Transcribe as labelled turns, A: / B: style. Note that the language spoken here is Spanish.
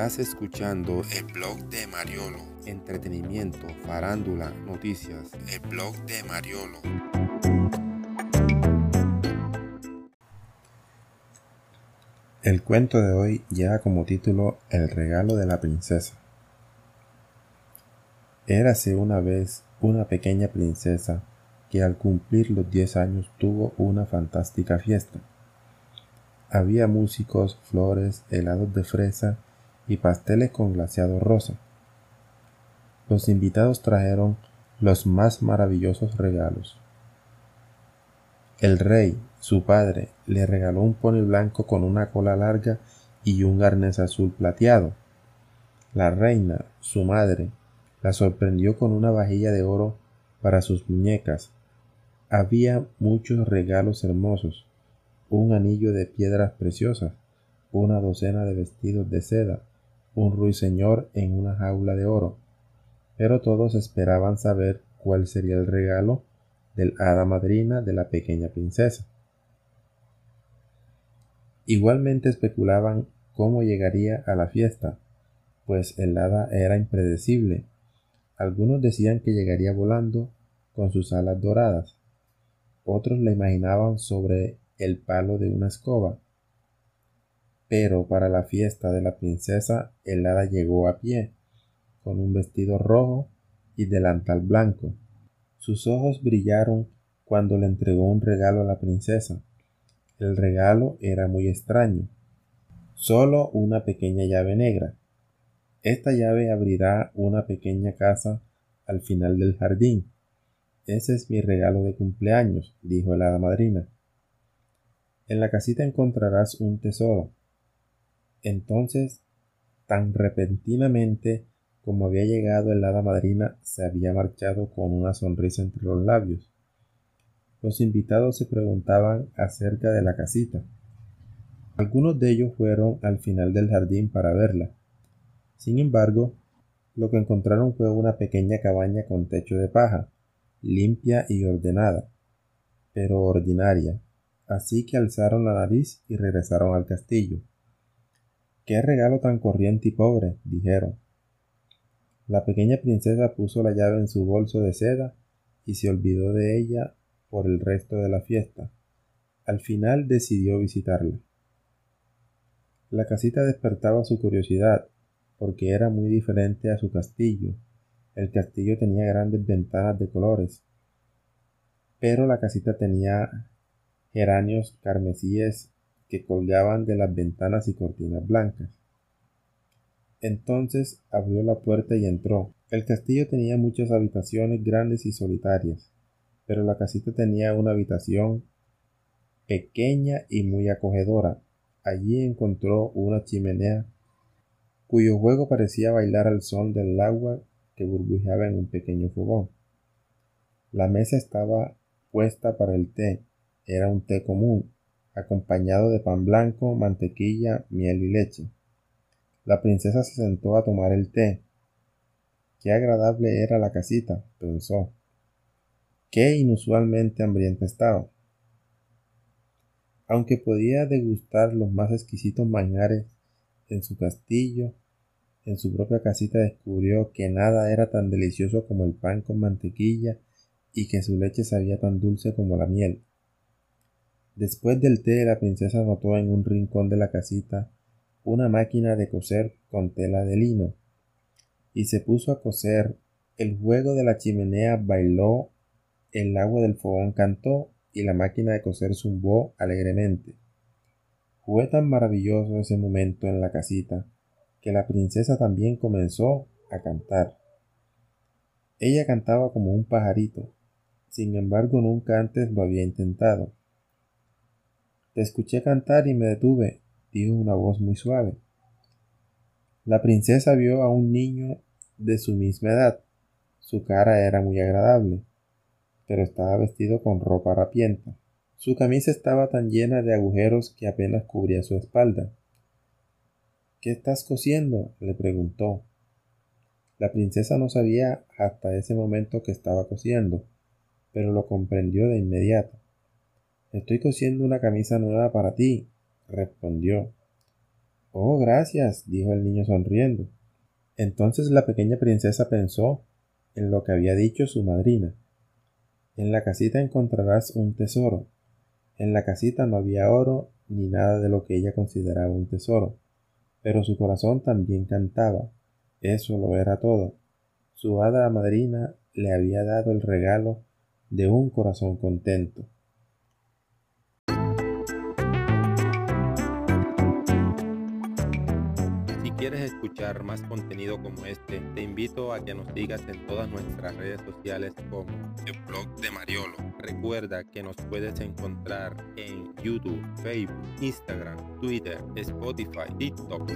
A: Estás escuchando el blog de Mariolo. Entretenimiento, farándula, noticias. El blog de Mariolo. El cuento de hoy lleva como título El regalo de la princesa. Érase una vez una pequeña princesa que al cumplir los 10 años tuvo una fantástica fiesta. Había músicos, flores, helados de fresa y pasteles con glaseado rosa. Los invitados trajeron los más maravillosos regalos. El rey, su padre, le regaló un pony blanco con una cola larga y un arnés azul plateado. La reina, su madre, la sorprendió con una vajilla de oro para sus muñecas. Había muchos regalos hermosos, un anillo de piedras preciosas, una docena de vestidos de seda, un ruiseñor en una jaula de oro. Pero todos esperaban saber cuál sería el regalo del hada madrina de la pequeña princesa. Igualmente especulaban cómo llegaría a la fiesta, pues el hada era impredecible. Algunos decían que llegaría volando con sus alas doradas, otros la imaginaban sobre el palo de una escoba, pero para la fiesta de la princesa el hada llegó a pie, con un vestido rojo y delantal blanco. Sus ojos brillaron cuando le entregó un regalo a la princesa. El regalo era muy extraño. Solo una pequeña llave negra. Esta llave abrirá una pequeña casa al final del jardín. Ese es mi regalo de cumpleaños, dijo el hada madrina. En la casita encontrarás un tesoro, entonces, tan repentinamente como había llegado el hada madrina, se había marchado con una sonrisa entre los labios. Los invitados se preguntaban acerca de la casita. Algunos de ellos fueron al final del jardín para verla. Sin embargo, lo que encontraron fue una pequeña cabaña con techo de paja, limpia y ordenada, pero ordinaria, así que alzaron la nariz y regresaron al castillo. Qué regalo tan corriente y pobre, dijeron. La pequeña princesa puso la llave en su bolso de seda y se olvidó de ella por el resto de la fiesta. Al final decidió visitarla. La casita despertaba su curiosidad, porque era muy diferente a su castillo. El castillo tenía grandes ventanas de colores, pero la casita tenía geranios carmesíes que colgaban de las ventanas y cortinas blancas. Entonces abrió la puerta y entró. El castillo tenía muchas habitaciones grandes y solitarias, pero la casita tenía una habitación pequeña y muy acogedora. Allí encontró una chimenea cuyo juego parecía bailar al son del agua que burbujeaba en un pequeño fogón. La mesa estaba puesta para el té. Era un té común, acompañado de pan blanco, mantequilla, miel y leche. La princesa se sentó a tomar el té. Qué agradable era la casita, pensó. Qué inusualmente hambrienta estaba. Aunque podía degustar los más exquisitos manjares en su castillo, en su propia casita descubrió que nada era tan delicioso como el pan con mantequilla y que su leche sabía tan dulce como la miel. Después del té, la princesa notó en un rincón de la casita una máquina de coser con tela de lino, y se puso a coser. El juego de la chimenea bailó, el agua del fogón cantó, y la máquina de coser zumbó alegremente. Fue tan maravilloso ese momento en la casita, que la princesa también comenzó a cantar. Ella cantaba como un pajarito, sin embargo nunca antes lo había intentado. Te escuché cantar y me detuve, dijo una voz muy suave. La princesa vio a un niño de su misma edad. Su cara era muy agradable, pero estaba vestido con ropa harapienta. Su camisa estaba tan llena de agujeros que apenas cubría su espalda. ¿Qué estás cosiendo? le preguntó. La princesa no sabía hasta ese momento que estaba cosiendo, pero lo comprendió de inmediato. Estoy cosiendo una camisa nueva para ti, respondió. Oh, gracias, dijo el niño sonriendo. Entonces la pequeña princesa pensó en lo que había dicho su madrina. En la casita encontrarás un tesoro. En la casita no había oro ni nada de lo que ella consideraba un tesoro, pero su corazón también cantaba. Eso lo era todo. Su hada madrina le había dado el regalo de un corazón contento.
B: Quieres escuchar más contenido como este, te invito a que nos sigas en todas nuestras redes sociales como el blog de Mariolo. Recuerda que nos puedes encontrar en YouTube, Facebook, Instagram, Twitter, Spotify, TikTok.